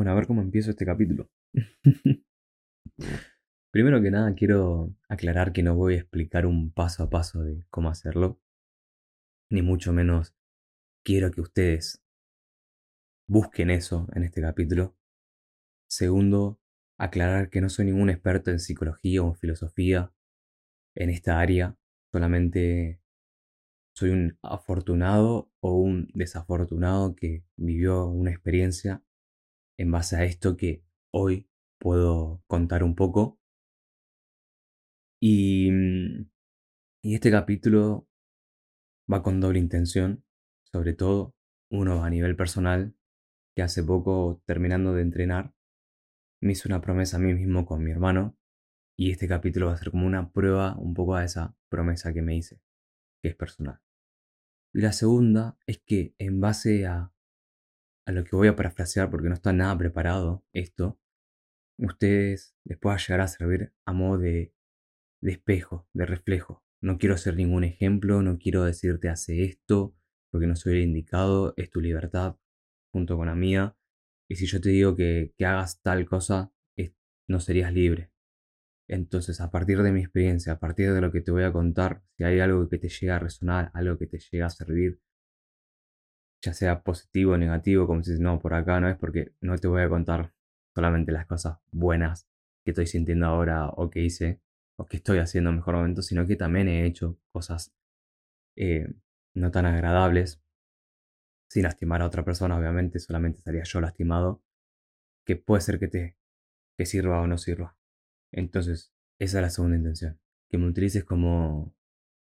Bueno, a ver cómo empiezo este capítulo. Primero que nada, quiero aclarar que no voy a explicar un paso a paso de cómo hacerlo, ni mucho menos quiero que ustedes busquen eso en este capítulo. Segundo, aclarar que no soy ningún experto en psicología o en filosofía en esta área, solamente soy un afortunado o un desafortunado que vivió una experiencia en base a esto que hoy puedo contar un poco. Y, mm, y este capítulo va con doble intención, sobre todo uno a nivel personal, que hace poco, terminando de entrenar, me hizo una promesa a mí mismo con mi hermano, y este capítulo va a ser como una prueba un poco a esa promesa que me hice, que es personal. Y la segunda es que en base a, a lo que voy a parafrasear, porque no está nada preparado esto, ustedes les pueda llegar a servir a modo de, espejo, de reflejo. No quiero ser ningún ejemplo, no quiero decirte hace esto, porque no soy el indicado, es tu libertad junto con la mía. Y si yo te digo que, que hagas tal cosa, no serías libre. Entonces, a partir de mi experiencia, a partir de lo que te voy a contar, si hay algo que te llega a resonar, algo que te llega a servir, ya sea positivo o negativo, como si no, por acá no es porque no te voy a contar solamente las cosas buenas que estoy sintiendo ahora o que hice o que estoy haciendo en mejor momento, sino que también he hecho cosas eh, no tan agradables, sin lastimar a otra persona, obviamente, solamente estaría yo lastimado, que puede ser que te que sirva o no sirva. Entonces, esa es la segunda intención, que me utilices como,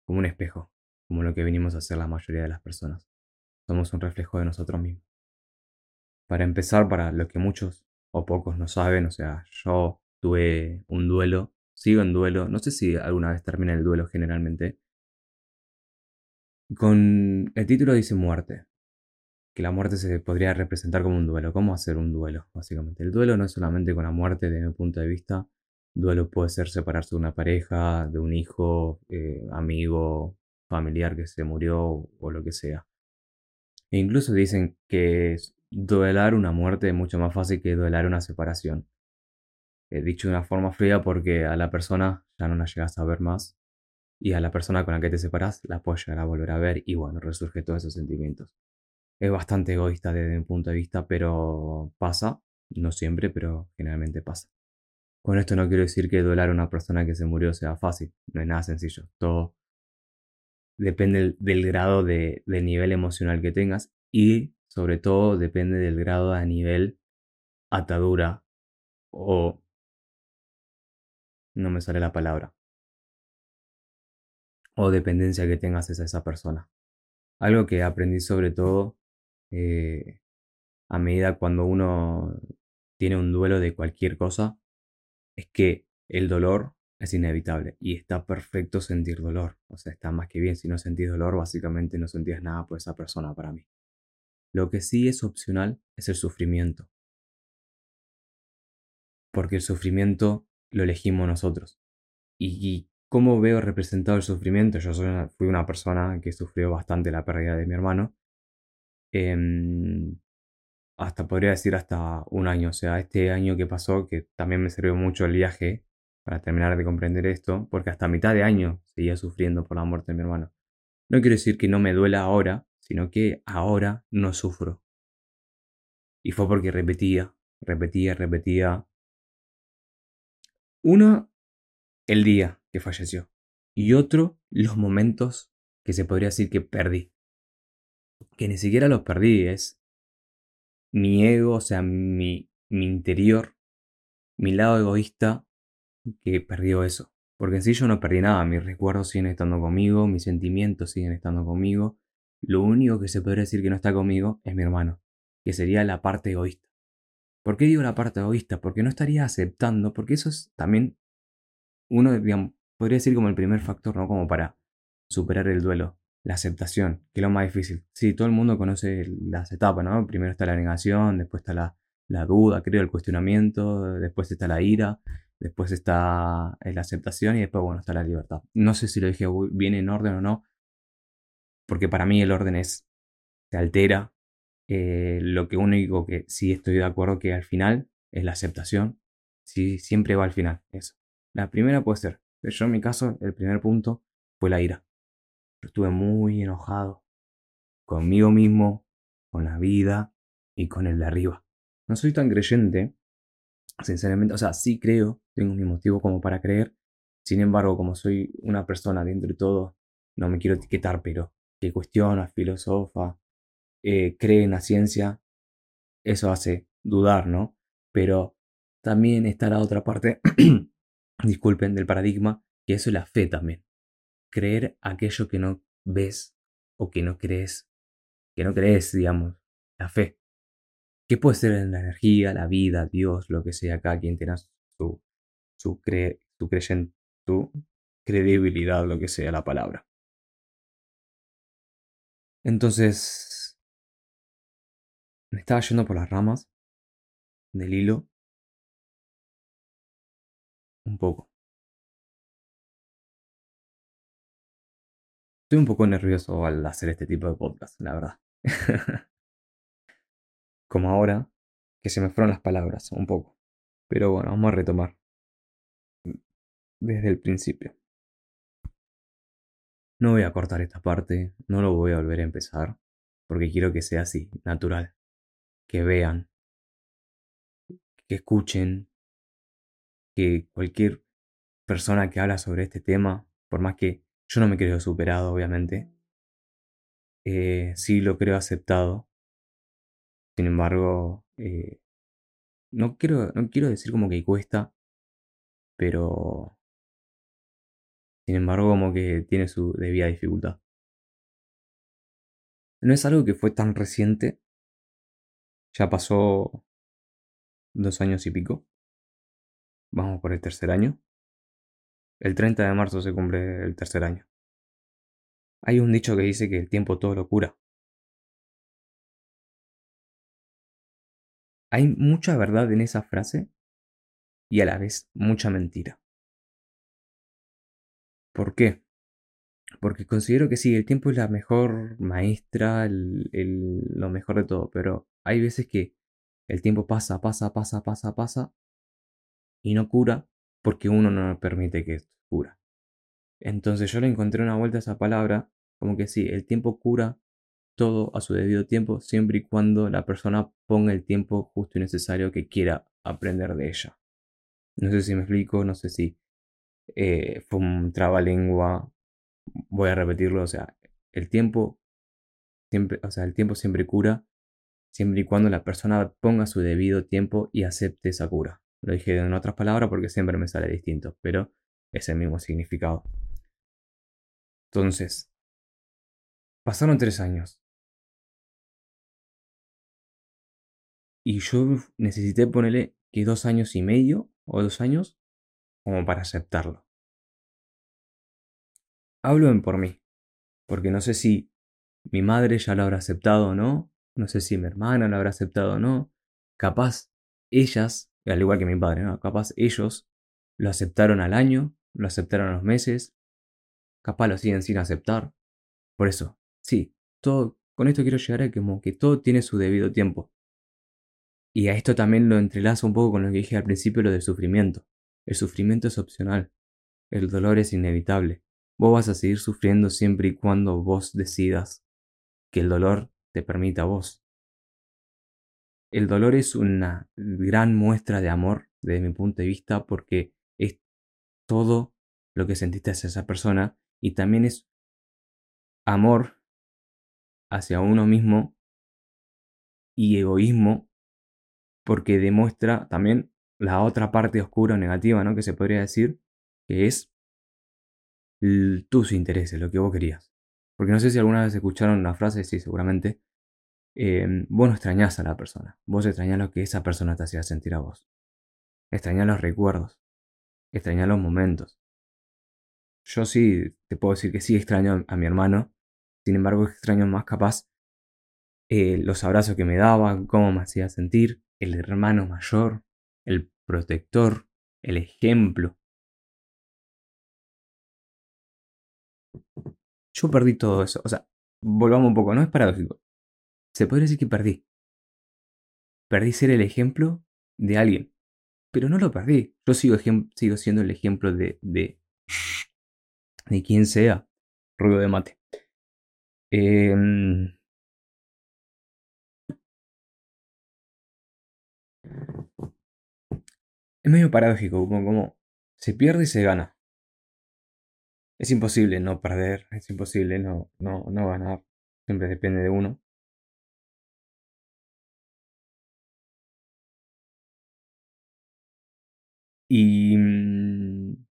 como un espejo, como lo que venimos a hacer la mayoría de las personas. Somos un reflejo de nosotros mismos. Para empezar, para lo que muchos o pocos no saben, o sea, yo tuve un duelo, sigo en duelo, no sé si alguna vez termina el duelo generalmente. Con el título dice muerte, que la muerte se podría representar como un duelo. ¿Cómo hacer un duelo? Básicamente, el duelo no es solamente con la muerte, desde mi punto de vista. Duelo puede ser separarse de una pareja, de un hijo, eh, amigo, familiar que se murió o lo que sea. E incluso dicen que duelar una muerte es mucho más fácil que duelar una separación. He dicho de una forma fría porque a la persona ya no la llegas a ver más y a la persona con la que te separas la puedes llegar a volver a ver y bueno, resurge todos esos sentimientos. Es bastante egoísta desde mi punto de vista, pero pasa, no siempre, pero generalmente pasa. Con esto no quiero decir que duelar a una persona que se murió sea fácil, no es nada sencillo. Todo depende del, grado de, nivel emocional que tengas y sobre todo depende del grado a nivel atadura o... no me sale la palabra. O dependencia que tengas hacia esa persona. Algo que aprendí sobre todo eh, a medida cuando uno tiene un duelo de cualquier cosa, es que el dolor es inevitable y está perfecto sentir dolor. O sea, está más que bien. Si no sentís dolor, básicamente no sentías nada por esa persona para mí. Lo que sí es opcional es el sufrimiento. Porque el sufrimiento lo elegimos nosotros. ¿Y cómo veo representado el sufrimiento? Yo fui una persona que sufrió bastante la pérdida de mi hermano. Em, hasta podría decir hasta un año. O sea, este año que pasó, que también me sirvió mucho el viaje para terminar de comprender esto, porque hasta mitad de año seguía sufriendo por la muerte de mi hermano. No quiero decir que no me duela ahora, sino que ahora no sufro. Y fue porque repetía, repetía, repetía. Uno, el día que falleció. Y otro, los momentos que se podría decir que perdí. Que ni siquiera los perdí, es mi ego, o sea, mi, mi interior, mi lado egoísta que perdió eso. Porque en sí yo no perdí nada, mis recuerdos siguen estando conmigo, mis sentimientos siguen estando conmigo. Lo único que se podría decir que no está conmigo es mi hermano, que sería la parte egoísta. ¿Por qué digo la parte egoísta? Porque no estaría aceptando, porque eso es también uno, podría decir como el primer factor, ¿no? Como para superar el duelo, la aceptación, que es lo más difícil. Sí, todo el mundo conoce las etapas, ¿no? Primero está la negación, después está la, la duda, creo, el cuestionamiento, después está la ira, después está la aceptación y después, bueno, está la libertad. No sé si lo dije bien en orden o no, porque para mí el orden es, se altera Eh, lo que único que sí estoy de acuerdo que al final es la aceptación. Sí, siempre va al final, eso. La primera puede ser, yo en mi caso, el primer punto fue la ira. Estuve muy enojado conmigo mismo, con la vida y con el de arriba. No soy tan creyente, sinceramente, o sea, sí creo, tengo mi motivo como para creer. Sin embargo, como soy una persona dentro de todo, no me quiero etiquetar, pero que cuestiona, filosofa, eh, cree en la ciencia, eso hace dudar, ¿no? Pero también está la otra parte, disculpen, del paradigma, que eso es la fe también. Creer aquello que no ves o que no crees, que no crees, digamos, la fe. ¿Qué puede ser en la energía, la vida, Dios, lo que sea, cada quien tenga su, su, cre, credibilidad, lo que sea la palabra. Entonces, me estaba yendo por las ramas del hilo un poco. Estoy un poco nervioso al hacer este tipo de podcast, la verdad. Como ahora, que se me fueron las palabras un poco. Pero bueno, vamos a retomar desde el principio. No voy a cortar esta parte, no lo voy a volver a empezar, porque quiero que sea así, natural. Que vean, que escuchen, que cualquier persona que habla sobre este tema, por más que yo no me creo superado, obviamente, eh, sí lo creo aceptado. Sin embargo, eh, no, quiero, no quiero decir como que cuesta, pero sin embargo como que tiene su debida dificultad. No es algo que fue tan reciente, ya pasó dos años y pico. Vamos por el tercer año. El 30 de marzo se cumple el tercer año. Hay un dicho que dice que el tiempo todo lo cura. Hay mucha verdad en esa frase y a la vez mucha mentira. ¿Por qué? Porque considero que sí, el tiempo es la mejor maestra, lo mejor de todo, pero hay veces que el tiempo pasa, pasa, pasa, pasa, pasa y no cura porque uno no permite que cura. Entonces yo le encontré una vuelta a esa palabra, como que sí, el tiempo cura todo a su debido tiempo, siempre y cuando la persona ponga el tiempo justo y necesario que quiera aprender de ella. No sé si me explico, no sé si eh, fue un trabalengua, voy a repetirlo, o sea, el tiempo siempre, o sea, el tiempo siempre cura, siempre y cuando la persona ponga su debido tiempo y acepte esa cura. Lo dije en otras palabras porque siempre me sale distinto, pero es el mismo significado. Entonces, pasaron tres años. Y yo necesité ponerle que dos años y medio o dos años como para aceptarlo. Hablo en por mí, porque no sé si mi madre ya lo habrá aceptado o no, no sé si mi hermana lo habrá aceptado o no, capaz ellas, al igual que mi padre, ¿no? capaz ellos lo aceptaron al año, lo aceptaron a los meses, capaz lo siguen sin aceptar. Por eso, sí, todo, con esto quiero llegar a que, como que todo tiene su debido tiempo. Y a esto también lo entrelazo un poco con lo que dije al principio, lo del sufrimiento. El sufrimiento es opcional. El dolor es inevitable. Vos vas a seguir sufriendo siempre y cuando vos decidas que el dolor te permita vos. El dolor es una gran muestra de amor desde mi punto de vista porque es todo lo que sentiste hacia esa persona y también es amor hacia uno mismo y egoísmo porque demuestra también la otra parte oscura o negativa, ¿no? Que se podría decir, que es tus intereses, lo que vos querías. Porque no sé si alguna vez escucharon una frase, sí, seguramente. Em, vos no extrañás a la persona, vos extrañás lo que esa persona te hacía sentir a vos. Extrañás los recuerdos, extrañás los momentos. Yo sí, te puedo decir que sí extraño a mi hermano, sin embargo extraño más capaz eh, los abrazos que me daba, cómo me hacía sentir, el hermano mayor, el protector, el ejemplo. Yo perdí todo eso. O sea, volvamos un poco, no es paradójico. se podría decir que perdí. Perdí ser el ejemplo de alguien. Pero no lo perdí. Yo sigo, sigo siendo el ejemplo de, de, de quien sea. Ruido de mate. Eh, es medio paradójico, como, como se pierde y se gana. Es imposible no perder, es imposible no, no, no ganar. Siempre depende de uno. Y... Mm,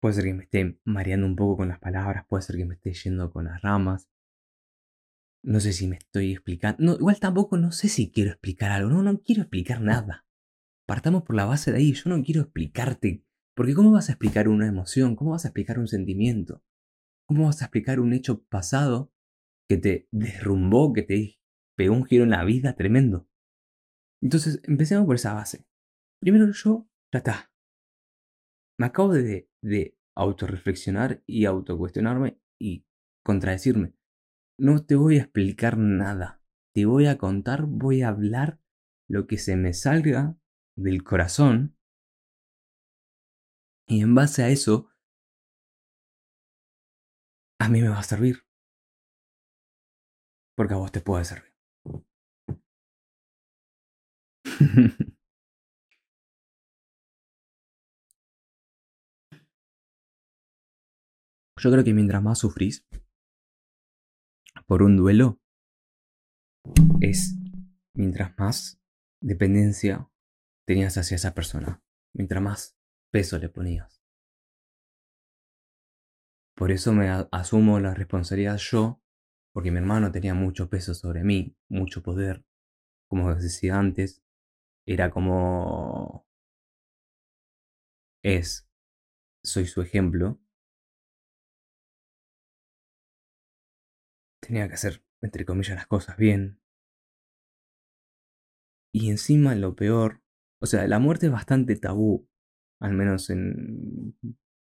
puede ser que me esté mareando un poco con las palabras, puede ser que me esté yendo con las ramas. No sé si me estoy explicando. No, igual tampoco no sé si quiero explicar algo. No, no quiero explicar nada. Partamos por la base de ahí. Yo no quiero explicarte. Porque ¿cómo vas a explicar una emoción? ¿Cómo vas a explicar un sentimiento? ¿Cómo vas a explicar un hecho pasado que te derrumbó, que te pegó un giro en la vida tremendo? Entonces, empecemos por esa base. Primero yo, ya. Me acabo de, de autorreflexionar y autocuestionarme y contradecirme. No te voy a explicar nada. Te voy a contar, voy a hablar lo que se me salga del corazón. Y en base a eso, a mí me va a servir. Porque a vos te puede servir. Yo creo que mientras más sufrís por un duelo, es mientras más dependencia tenías hacia esa persona, mientras más peso le ponías. Por eso me asumo la responsabilidad yo, porque mi hermano tenía mucho peso sobre mí, mucho poder. Como decía antes, era como... Es, soy su ejemplo. Tenía que hacer, entre comillas, las cosas bien. Y encima lo peor, o sea, la muerte es bastante tabú, al menos en,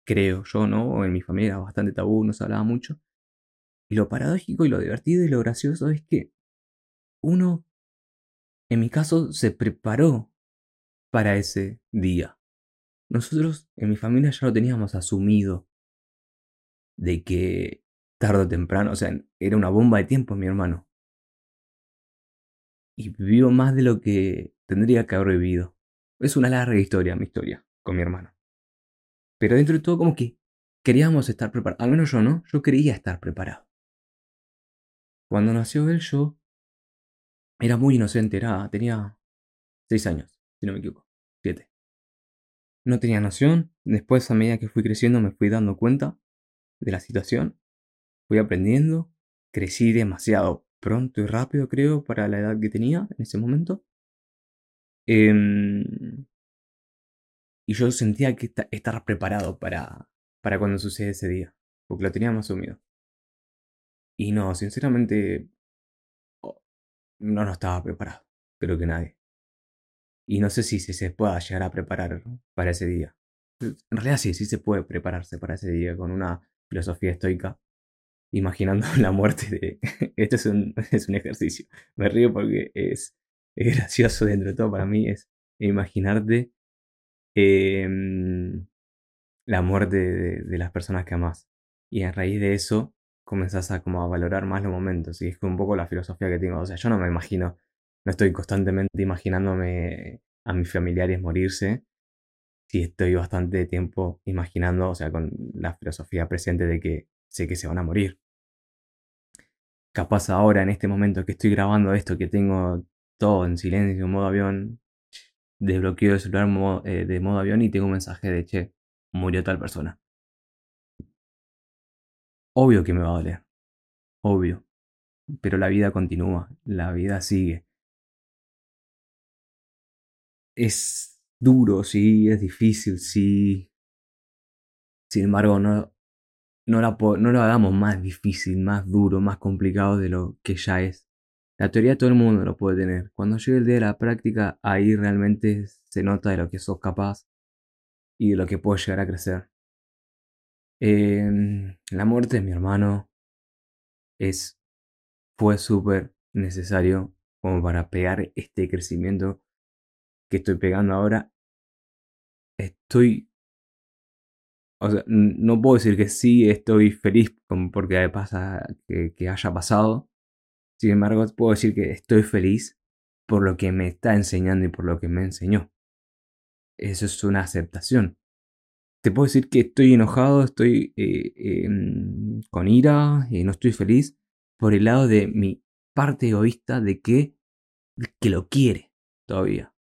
creo yo, ¿no? O en mi familia era bastante tabú, no se hablaba mucho. Y lo paradójico y lo divertido y lo gracioso es que uno en mi caso, se preparó para ese día. Nosotros en mi familia ya lo teníamos asumido de que tarde o temprano, o sea, era una bomba de tiempo mi hermano. Y vivió más de lo que tendría que haber vivido. Es una larga historia mi historia con mi hermano. Pero dentro de todo como que queríamos estar preparados. Al menos yo no, yo quería estar preparado. Cuando nació él yo era muy inocente, era, tenía seis años, si no me equivoco, siete. No tenía noción, después a medida que fui creciendo me fui dando cuenta de la situación, fui aprendiendo, crecí demasiado pronto y rápido creo para la edad que tenía en ese momento. Em, y yo sentía que estaba preparado para, para cuando sucede ese día, porque lo teníamos asumido. Y no, sinceramente, no, no estaba preparado. Creo que nadie. Y no sé si, se pueda llegar a preparar para ese día. En realidad sí, sí se puede prepararse para ese día con una filosofía estoica. Imaginando la muerte de... Esto es un, es un ejercicio. Me río porque es, es gracioso dentro de todo para mí. Es imaginarte em, la muerte de, las personas que amas. Y a raíz de eso comenzás a como a valorar más los momentos. Y es un poco la filosofía que tengo. O sea, yo no me imagino, no estoy constantemente imaginándome a mis familiares morirse. Si estoy bastante tiempo imaginando, o sea, con la filosofía presente de que sé que se van a morir. Capaz ahora, en este momento que estoy grabando esto, que tengo todo en silencio, en modo avión, desbloqueo el celular eh, de modo avión y tengo un mensaje de, che, murió tal persona. Obvio que me va a doler. Obvio. Pero la vida continúa, la vida sigue. Es duro, sí, es difícil, sí. Sin embargo, no, no, la, no lo hagamos más difícil, más duro, más complicado de lo que ya es. La teoría todo el mundo lo puede tener. Cuando llegue el día de la práctica, ahí realmente se nota de lo que sos capaz y de lo que puedes llegar a crecer. Em, la muerte de mi hermano es, fue súper necesario como para pegar este crecimiento que estoy pegando ahora. Estoy, o sea, no puedo decir que sí estoy feliz porque pasa, que, que haya pasado. Sin embargo, puedo decir que estoy feliz por lo que me está enseñando y por lo que me enseñó. Eso es una aceptación. Te puedo decir que estoy enojado, estoy eh, em, con ira, y no estoy feliz por el lado de mi parte egoísta de que, que lo quiere todavía.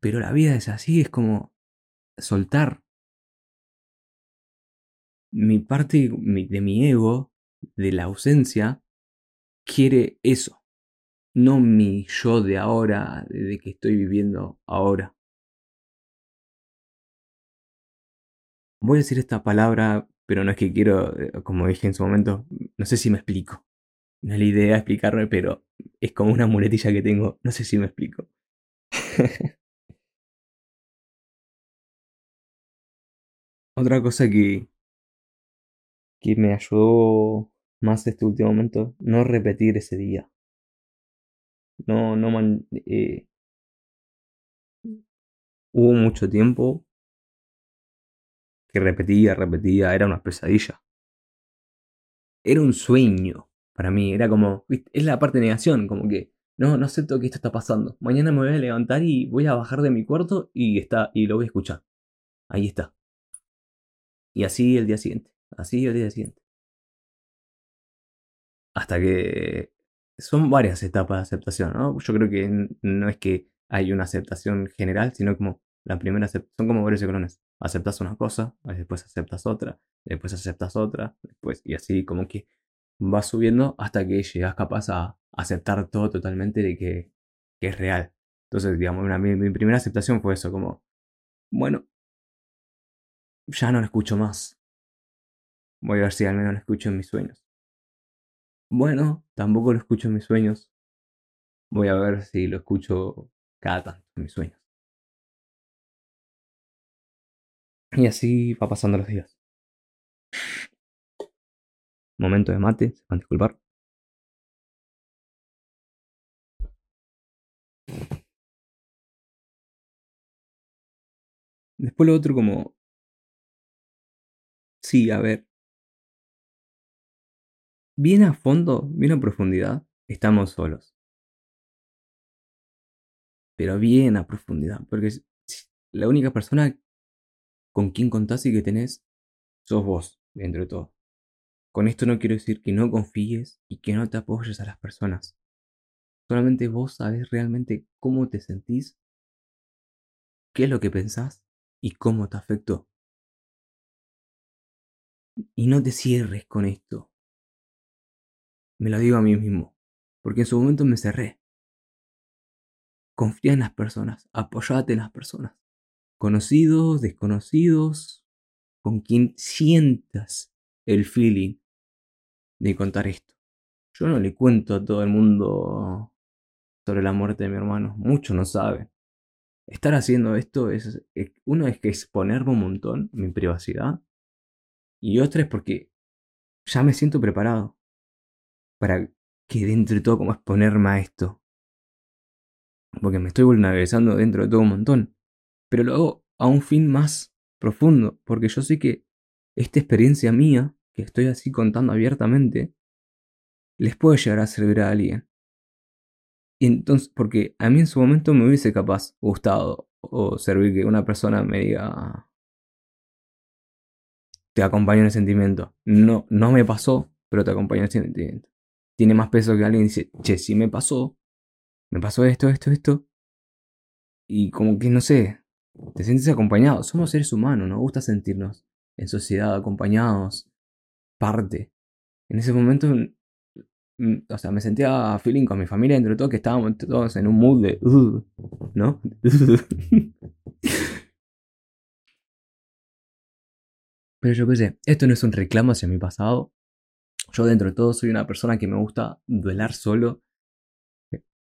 Pero la vida es así, es como soltar. Mi parte de mi ego, de la ausencia, quiere eso. No mi yo de ahora, de que estoy viviendo ahora. Voy a decir esta palabra, pero no es que quiero, eh, como dije en su momento, no sé si me explico. No es la idea explicarme, pero es como una muletilla que tengo, no sé si me explico. Otra cosa que, que me ayudó más este último momento, no repetir ese día. No, no man, eh, hubo mucho tiempo que repetía, repetía, era una pesadilla. Era un sueño para mí, era como, es la parte de negación, como que no, no acepto que esto está pasando. Mañana me voy a levantar y voy a bajar de mi cuarto y está y lo voy a escuchar. Ahí está. Y así el día siguiente, así el día siguiente. Hasta que son varias etapas de aceptación, ¿no? Yo creo que no es que hay una aceptación general, sino como la primera son como varios escalones. Aceptas una cosa, después aceptas otra, después aceptas otra, después y así como que vas subiendo hasta que llegas capaz a aceptar todo totalmente de que, es real. Entonces, digamos, mi, primera aceptación fue eso, como, bueno, ya no lo escucho más. Voy a ver si al menos lo escucho en mis sueños. Bueno, tampoco lo escucho en mis sueños. Voy a ver si lo escucho cada tanto en mis sueños. Y así va pasando los días. Momento de mate, se van a disculpar. Después lo otro como... Sí, a ver. Bien a fondo, bien a profundidad, estamos solos. Pero bien a profundidad, porque la única persona con quien contás y que tenés sos vos, dentro de todo. Con esto no quiero decir que no confíes y que no te apoyes a las personas. Solamente vos sabés realmente cómo te sentís, qué es lo que pensás y cómo te afectó. Y no te cierres con esto. Me lo digo a mí mismo, porque en su momento me cerré. Confía en las personas, apoyate en las personas conocidos, desconocidos, con quien sientas el feeling de contar esto. Yo no le cuento a todo el mundo sobre la muerte de mi hermano, muchos no saben. Estar haciendo esto es, uno es que exponerme un montón mi privacidad y otra es porque ya me siento preparado para que dentro de todo como exponerme a esto. Porque me estoy vulnerabilizando dentro de todo un montón pero lo hago a un fin más profundo, porque yo sé que esta experiencia mía, que estoy así contando abiertamente, les puede llegar a servir a alguien. Y entonces, porque a mí en su momento me hubiese capaz gustado o servir que una persona me diga, te acompaño en el sentimiento. No, no me pasó, pero te acompaño en el sentimiento. Tiene más peso que alguien dice, che, si me pasó, me pasó esto, esto, esto. Y como que no sé, te sientes acompañado. Somos seres humanos, nos gusta sentirnos en sociedad, acompañados, parte. En ese momento, o sea, me sentía feeling con mi familia, entre todo, que estábamos todos en un mood de, uh", ¿no? Pero yo pensé, esto no es un reclamo hacia mi pasado. Yo dentro de todo soy una persona que me gusta duelar solo,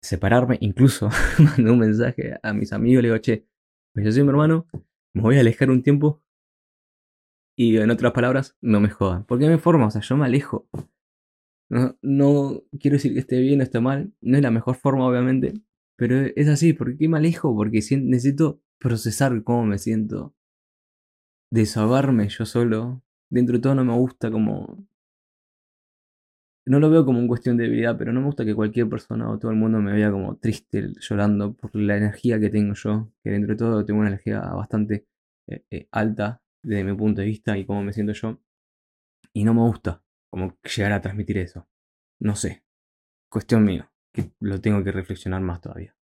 separarme, incluso mandé un mensaje a mis amigos, le digo, che, pues yo soy mi hermano, me voy a alejar un tiempo y en otras palabras, no me jodan. Porque me forma, o sea, yo me alejo. No, no quiero decir que esté bien o esté mal, no es la mejor forma obviamente, pero es así, ¿por qué me alejo? Porque necesito procesar cómo me siento, desahogarme yo solo. Dentro de todo no me gusta como... No lo veo como una cuestión de debilidad, pero no me gusta que cualquier persona o todo el mundo me vea como triste, llorando por la energía que tengo yo, que dentro de todo tengo una energía bastante eh, eh, alta desde mi punto de vista y cómo me siento yo. Y no me gusta como llegar a transmitir eso. No sé. Cuestión mía, que lo tengo que reflexionar más todavía.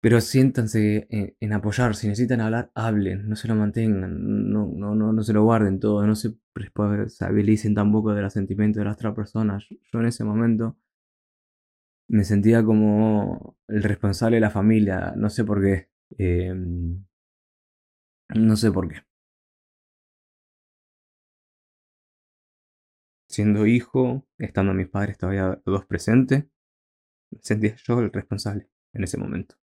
Pero siéntanse en, apoyar, si necesitan hablar, hablen, no se lo mantengan, no, no, no, no se lo guarden todo, no se responsabilicen tampoco de los sentimientos de las otras personas. Yo en ese momento me sentía como el responsable de la familia, no sé por qué. Em, no sé por qué. Siendo hijo, estando mis padres todavía dos presentes, me sentía yo el responsable en ese momento.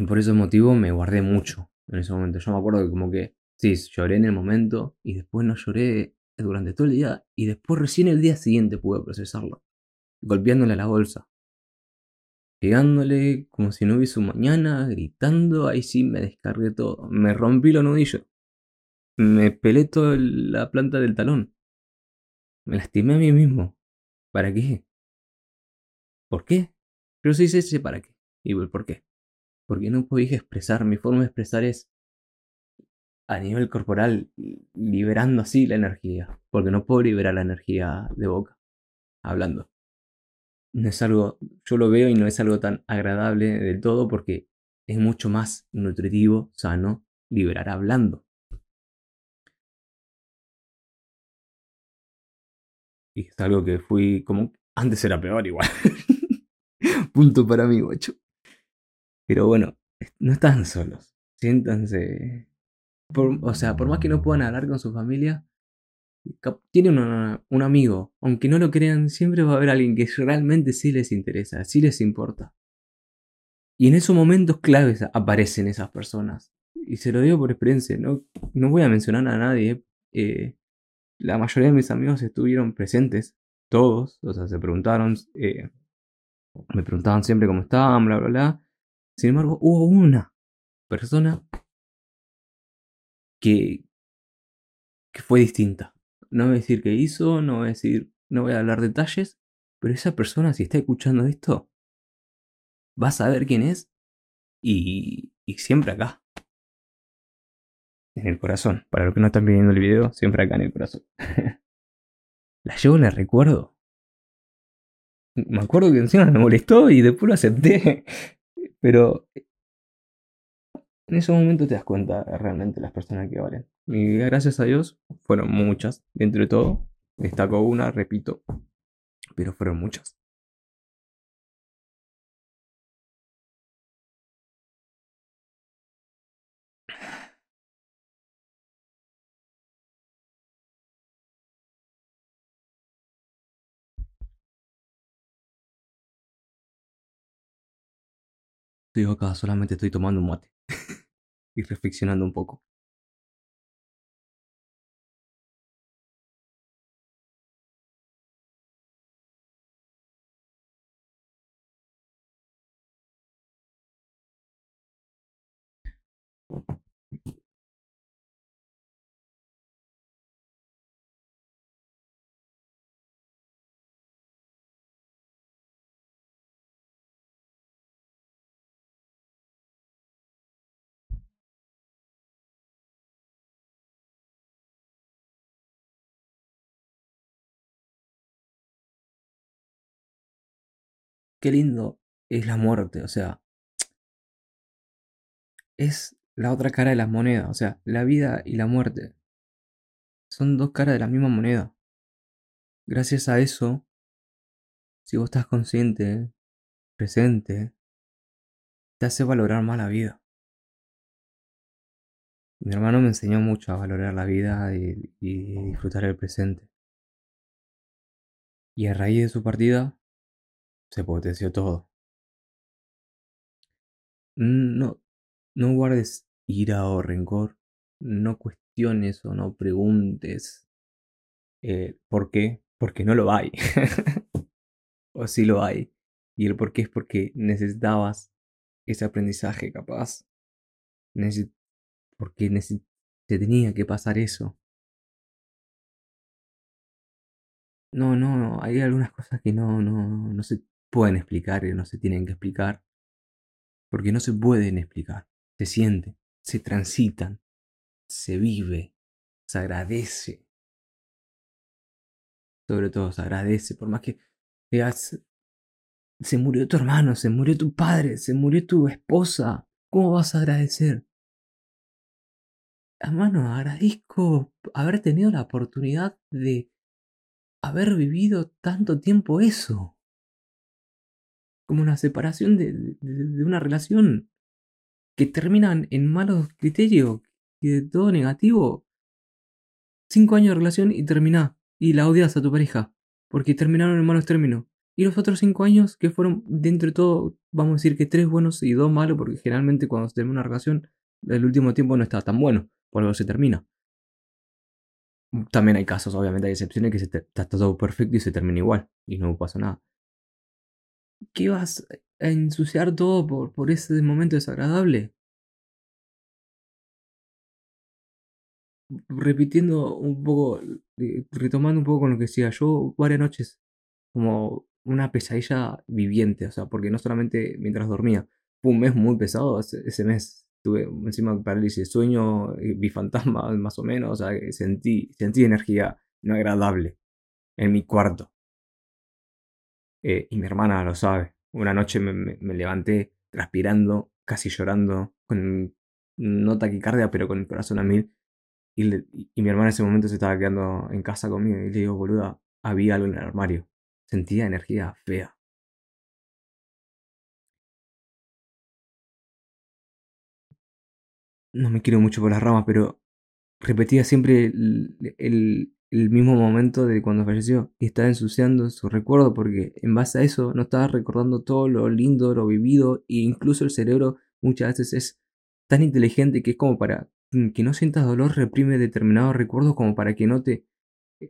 Y por ese motivo me guardé mucho en ese momento. Yo me acuerdo que como que, sí, lloré en el momento y después no lloré durante todo el día y después recién el día siguiente pude procesarlo. Golpeándole a la bolsa pegándole como si no hubiese un mañana, gritando, ahí sí me descargué todo. Me rompí los nudillos. Me pelé toda la planta del talón. Me lastimé a mí mismo. ¿Para qué? ¿Por qué? Pero sí sé para qué. Y por qué. Porque no podía expresar. Mi forma de expresar es a nivel corporal, liberando así la energía. Porque no puedo liberar la energía de boca. Hablando no es algo, yo lo veo y no es algo tan agradable del todo porque es mucho más nutritivo, sano, liberar hablando. Y es algo que fui como, antes era peor igual. Punto para mí, guacho. Pero bueno, no están solos. Siéntanse. o sea, por más que no puedan hablar con su familia, tienen un amigo, aunque no lo crean, siempre va a haber alguien que realmente sí les interesa, sí les importa. Y en esos momentos claves aparecen esas personas. Y se lo digo por experiencia, no, no voy a mencionar a nadie. Eh, la mayoría de mis amigos estuvieron presentes, todos, o sea, se preguntaron, eh, me preguntaban siempre cómo estaban, bla, bla, bla. Sin embargo, hubo una persona que, que fue distinta. No voy a decir qué hizo, no voy a decir, no voy a hablar detalles, pero esa persona, si está escuchando esto, va a saber quién es y, y siempre acá. En el corazón. Para los que no están viendo el video, siempre acá en el corazón. la llevo el recuerdo. Me acuerdo que encima me molestó y después lo acepté. Pero en ese momento te das cuenta realmente las personas que valen. Y gracias a Dios fueron muchas. Dentro de todo, destaco una, repito, pero fueron muchas. Digo acá, solamente estoy tomando un mate y reflexionando un poco. Qué lindo es la muerte, o sea, es la otra cara de la moneda, o sea, la vida y la muerte son dos caras de la misma moneda. Gracias a eso, si vos estás consciente, presente, te hace valorar más la vida. Mi hermano me enseñó mucho a valorar la vida y, y disfrutar el presente. Y a raíz de su partida, se potenció todo. No, no guardes ira o rencor, no cuestiones o no preguntes eh, por qué, porque no lo hay. o sí lo hay. Y el por qué es porque necesitabas ese aprendizaje capaz. porque te tenía que pasar eso. No, no, hay algunas cosas que no, no, no se pueden explicar y no se tienen que explicar. Porque no se pueden explicar. Se siente, se transitan, se vive, se agradece. Sobre todo se agradece, por más que veas, se murió tu hermano, se murió tu padre, se murió tu esposa. ¿Cómo vas a agradecer? Hermano, agradezco haber tenido la oportunidad de haber vivido tanto tiempo eso. Como una separación de, una relación que termina en malos criterios, que todo negativo. Cinco años de relación y termina. Y la odias a tu pareja. Porque terminaron en malos términos. Y los otros cinco años que fueron, dentro de todo, vamos a decir que tres buenos y dos malos, porque generalmente cuando se termina una relación, el último tiempo no está tan bueno, por algo se termina. También hay casos, obviamente hay excepciones que se está todo perfecto y se termina igual y no pasa nada. ¿Qué vas a ensuciar todo por, por ese momento desagradable? Repitiendo un poco, eh, retomando un poco con lo que decía, yo varias noches como una pesadilla viviente, o sea, porque no solamente mientras dormía, fue un mes muy pesado ese mes tuve encima parálisis de sueño, vi fantasmas más o menos, o sea, sentí, sentí energía no agradable en mi cuarto. Eh, y mi hermana lo sabe. Una noche me, levanté transpirando, casi llorando, con no taquicardia, pero con el corazón a mil. Y, mi hermana en ese momento se estaba quedando en casa conmigo y le digo, boluda, había algo en el armario. Sentía energía fea. no me quiero mucho por las ramas, pero repetía siempre el, mismo momento de cuando falleció estaba ensuciando su recuerdo porque en base a eso no estaba recordando todo lo lindo, lo vivido e incluso el cerebro muchas veces es tan inteligente que es como para que no sientas dolor reprime determinados recuerdos como para que no te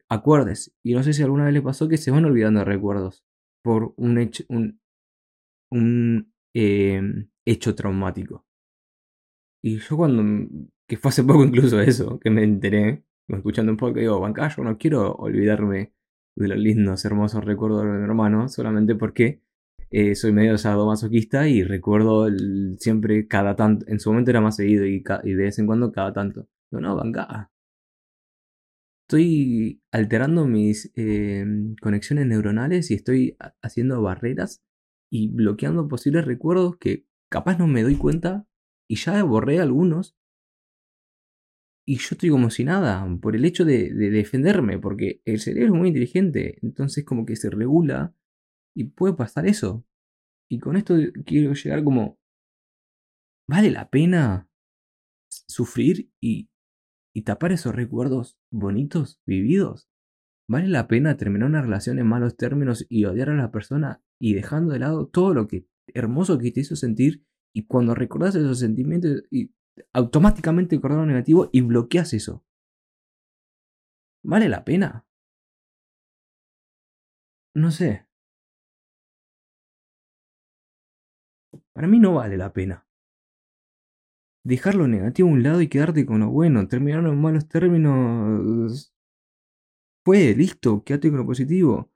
acuerdes. Y no sé si alguna vez le pasó que se van olvidando recuerdos por un hecho, un, un eh, hecho traumático. Y yo cuando, que fue hace poco incluso eso, que me enteré, escuchando un poco, digo, Banca, yo no quiero olvidarme de los lindos, hermosos recuerdos de mi hermano, solamente porque eh, soy medio sadomasoquista y recuerdo siempre cada tanto, en su momento era más seguido y, de vez en cuando cada tanto. No, no, Banca. Estoy alterando mis eh, conexiones neuronales y estoy haciendo barreras y bloqueando posibles recuerdos que capaz no me doy cuenta y ya borré algunos. Y yo estoy como si nada, por el hecho de, defenderme, porque el cerebro es muy inteligente, entonces como que se regula y puede pasar eso. Y con esto quiero llegar como, ¿vale la pena sufrir y, y tapar esos recuerdos bonitos, vividos? ¿Vale la pena terminar una relación en malos términos y odiar a la persona y dejando de lado todo lo que hermoso que te hizo sentir y cuando recordás esos sentimientos, y automáticamente recordás lo negativo y bloqueas eso. ¿Vale la pena? No sé. Para mí no vale la pena. Dejar lo negativo a un lado y quedarte con lo bueno. Terminar en malos términos. Fue, listo, quédate con lo positivo.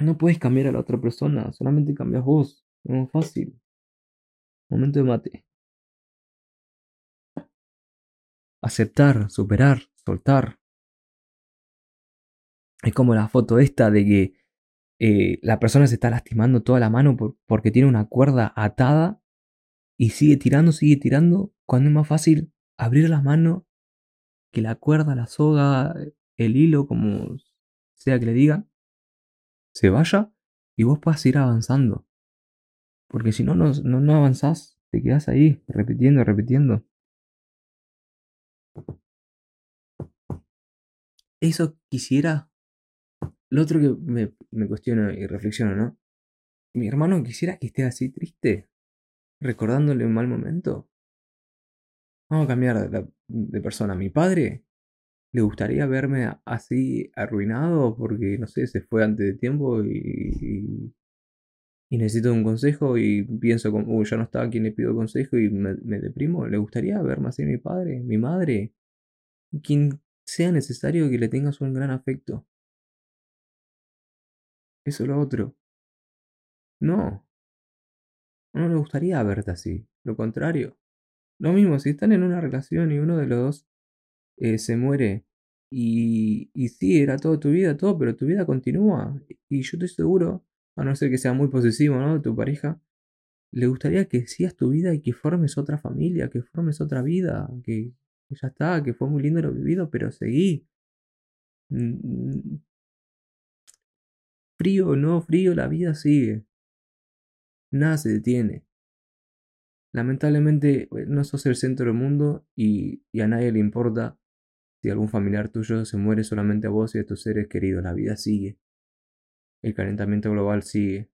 No puedes cambiar a la otra persona, solamente cambias vos. No fácil. Momento de mate. Aceptar, superar, soltar. Es como la foto esta de que eh, la persona se está lastimando toda la mano porque tiene una cuerda atada y sigue tirando, sigue tirando, cuando es más fácil abrir la mano que la cuerda, la soga, el hilo, como sea que le diga, se vaya y vos puedas ir avanzando. Porque si no, no, no avanzás, te quedas ahí, repitiendo, repitiendo. Eso quisiera. Lo otro que me, me cuestiono y reflexiono, ¿no? Mi hermano quisiera que esté así triste, recordándole un mal momento. Vamos a cambiar de, persona. Mi padre le gustaría verme así arruinado porque, no sé, se fue antes de tiempo y, y, necesito un consejo y pienso, como, uy, ya no está quien le pido consejo y me, me, deprimo. ¿Le gustaría verme así mi padre, mi madre? Quien sea necesario que le tengas un gran afecto. Eso es lo otro. No. No le gustaría verte así. Lo contrario. Lo mismo, si están en una relación y uno de los dos eh, se muere y, y sí, era toda tu vida, todo, pero tu vida continúa. Y yo estoy seguro, a no ser que sea muy posesivo, ¿no? Tu pareja, le gustaría que sigas tu vida y que formes otra familia, que formes otra vida, que, ya está, que fue muy lindo lo vivido, pero seguí. Mm, frío o no frío, la vida sigue. Nada se detiene. Lamentablemente eh, no sos el centro del mundo y, y a nadie le importa si algún familiar tuyo se muere solamente a vos y a tus seres queridos, la vida sigue. El calentamiento global sigue.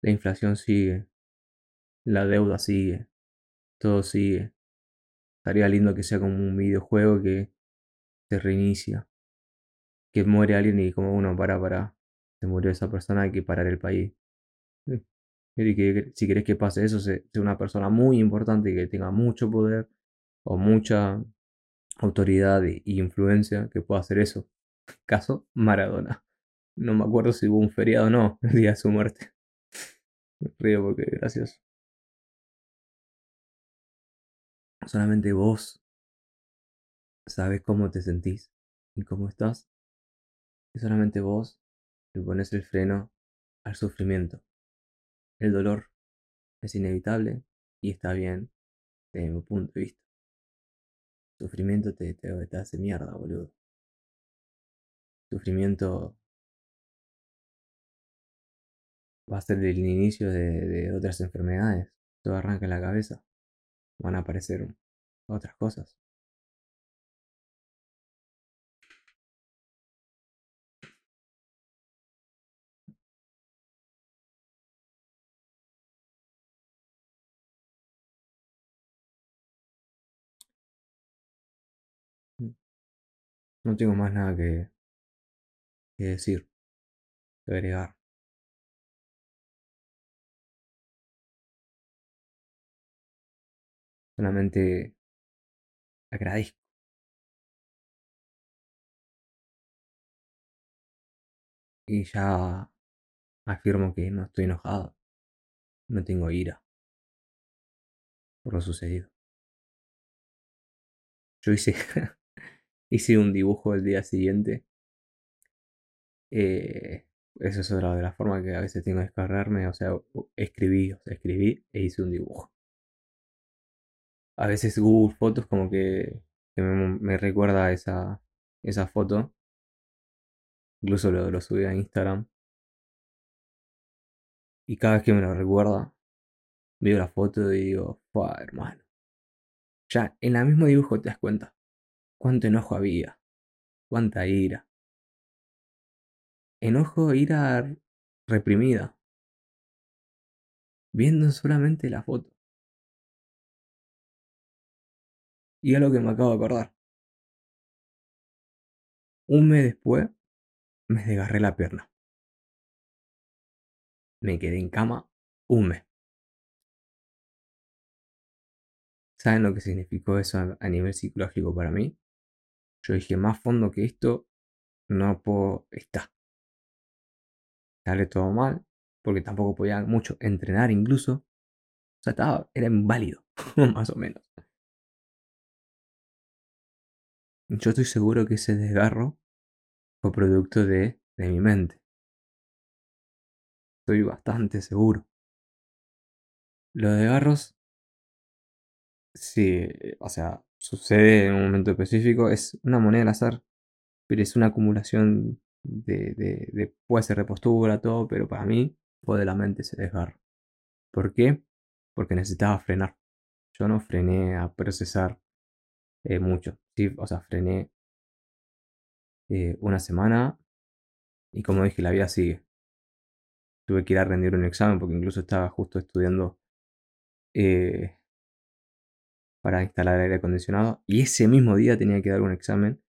La inflación sigue. La deuda sigue. Todo sigue. Estaría lindo que sea como un videojuego que se reinicia. Que muere alguien y como uno para, para. Se murió esa persona, hay que parar el país. Y que, si querés que pase eso, sea una persona muy importante y que tenga mucho poder o mucha autoridad y influencia que pueda hacer eso. Caso Maradona. No me acuerdo si hubo un feriado o no el día de su muerte. Río porque gracias. Solamente vos sabes cómo te sentís y cómo estás. Y solamente vos le pones el freno al sufrimiento. El dolor es inevitable y está bien desde mi punto de vista. Sufrimiento te, te, hace mierda, boludo. Sufrimiento va a ser el inicio de, otras enfermedades. Todo arranca en la cabeza. Van a aparecer otras cosas. No tengo más nada que, que decir, que agregar. Solamente agradezco. Y ya afirmo que no estoy enojado. No tengo ira por lo sucedido. Yo hice hice un dibujo el día siguiente. Eh, eso es otra de las formas que a veces tengo de descargarme. O sea, escribí, o escribí e hice un dibujo. A veces Google Fotos como que, me, recuerda esa, esa foto. Incluso lo, lo subí a Instagram. Y cada vez que me lo recuerda, veo la foto y digo, hermano. Ya en el mismo dibujo te das cuenta cuánto enojo había, cuánta ira. Enojo, ira reprimida, viendo solamente la foto. Y algo que me acabo de acordar. Un mes después, me desgarré la pierna. Me quedé en cama un mes. ¿Saben lo que significó eso a nivel psicológico para mí? Yo dije, más fondo que esto, no puedo estar. Sale todo mal, porque tampoco podía mucho entrenar incluso. O sea, estaba, era inválido, más o menos. Yo estoy seguro que ese desgarro fue producto de, de mi mente. Estoy bastante seguro. Los desgarros, sí, o sea, sucede en un momento específico, es una moneda al azar, pero es una acumulación de, de, puede ser repostura, todo, pero para mí fue de la mente ese desgarro. ¿Por qué? Porque necesitaba frenar. Yo no frené a procesar eh, mucho. O sea, frené eh, una semana y como dije, la vida sigue. Tuve que ir a rendir un examen porque incluso estaba justo estudiando eh, para instalar aire acondicionado. Y ese mismo día tenía que dar un examen.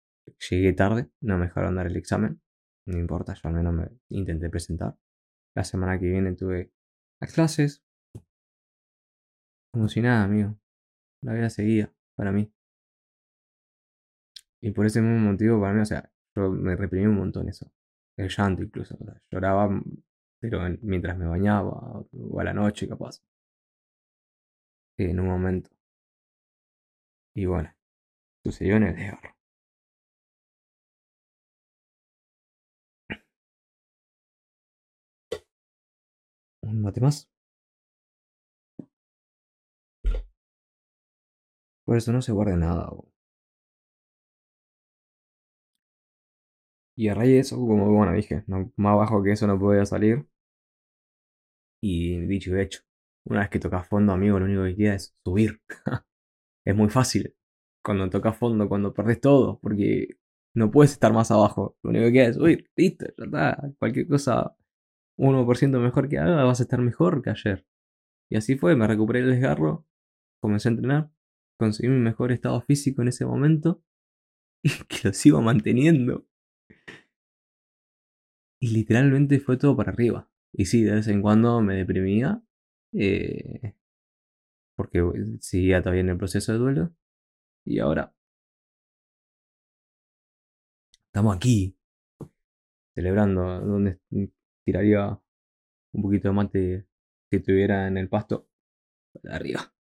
Llegué tarde, no me dejaron dar el examen. No importa, yo al menos me intenté presentar. La semana que viene tuve las clases. Como si nada, amigo. La vida seguía para mí. Y por ese mismo motivo, para mí, o sea, yo me reprimí un montón eso. El llanto incluso. lloraba, pero mientras me bañaba o a la noche, capaz. En un momento. Y bueno, sucedió en el desgarro. ¿Un mate más? Por eso no se guarde nada. Y a raíz de eso, como bueno, dije, más bajo que eso no podía salir. Y dicho y hecho, una vez que tocas fondo, amigo, lo único que queda es subir. es muy fácil cuando tocas fondo, cuando perdés todo, porque no puedes estar más abajo. Lo único que queda es subir, listo, ya está. Cualquier cosa 1% mejor que haga, vas a estar mejor que ayer. Y así fue, me recuperé el desgarro, comencé a entrenar, conseguí mi mejor estado físico en ese momento y que lo sigo manteniendo. Y literalmente fue todo para arriba. Y sí, de vez en cuando me deprimía. Eh, porque seguía todavía en el proceso de duelo. Y ahora. Estamos aquí. Celebrando. Donde tiraría un poquito de mate que tuviera en el pasto. De arriba.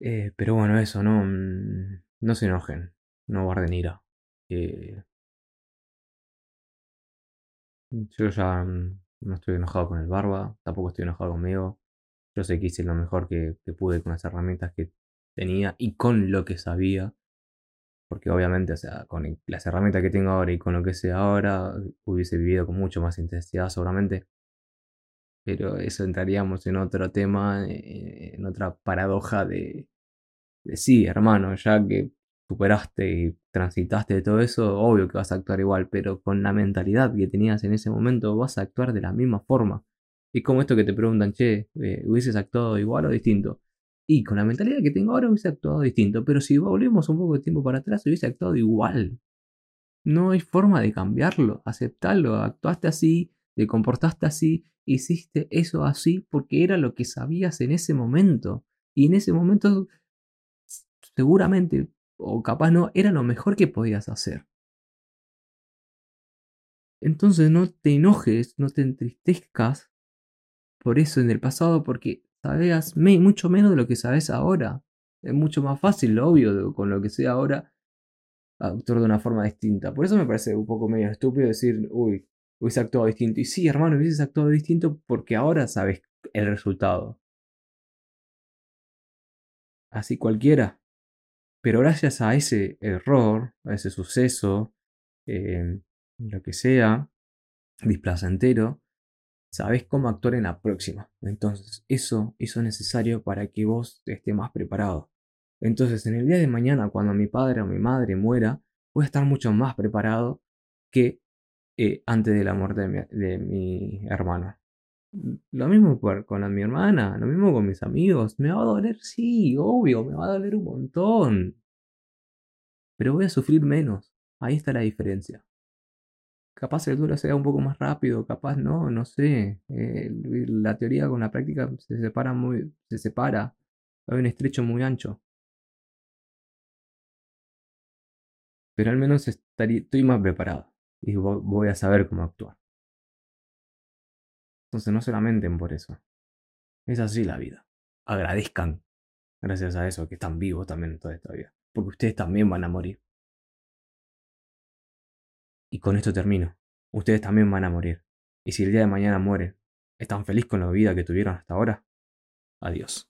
Eh, pero bueno, eso, no. Mm, no se enojen. No guarden ira. Yo ya mm, no estoy enojado con el barba, tampoco estoy enojado conmigo. Yo sé que hice lo mejor que, pude con las herramientas que tenía y con lo que sabía. Porque obviamente, o sea, con las herramientas que tengo ahora y con lo que sé ahora, hubiese vivido con mucho más intensidad seguramente. Pero eso entraríamos en otro tema, en otra paradoja de, de sí, hermano, ya que superaste y transitaste de todo eso, obvio que vas a actuar igual, pero con la mentalidad que tenías en ese momento vas a actuar de la misma forma. Y como esto que te preguntan, che, eh, ¿hubieses actuado igual o distinto? Y con la mentalidad que tengo ahora hubiese actuado distinto, pero si volvemos un poco de tiempo para atrás hubiese actuado igual. No hay forma de cambiarlo, aceptarlo, actuaste así, te comportaste así, hiciste eso así porque era lo que sabías en ese momento. Y en ese momento seguramente o capaz no, era lo mejor que podías hacer. Entonces no te enojes, no te entristezcas por eso en el pasado, porque sabías mucho menos de lo que sabes ahora. Es mucho más fácil, lo obvio, con lo que sé ahora, actuar de una forma distinta. Por eso me parece un poco medio estúpido decir, uy, hubiese actuado distinto. Y sí, hermano, hubieses actuado distinto porque ahora sabes el resultado. Así cualquiera pero gracias a ese error, a ese suceso, em, lo que sea, displacentero, sabes cómo actuar en la próxima. Entonces, eso, eso es necesario para que vos estés más preparado. Entonces, en el día de mañana, cuando mi padre o mi madre muera, voy a estar mucho más preparado que eh, antes de la muerte de mi, de mi hermano. Lo mismo con mi hermana, lo mismo con mis amigos. ¿Me va a doler? Sí, obvio, me va a doler un montón. Pero voy a sufrir menos. Ahí está la diferencia. Capaz el duelo sea un poco más rápido, capaz no, no sé. Eh, la teoría con la práctica se separa muy. se separa. Hay un estrecho muy ancho. Pero al menos estoy más preparado. Y voy a saber cómo actuar. Entonces no se lamenten por eso. Es así la vida. Agradezcan gracias a eso que están vivos también toda esta vida. Porque ustedes también van a morir. Y con esto termino. Ustedes también van a morir. Y si el día de mañana mueren, ¿están felices con la vida que tuvieron hasta ahora? Adiós.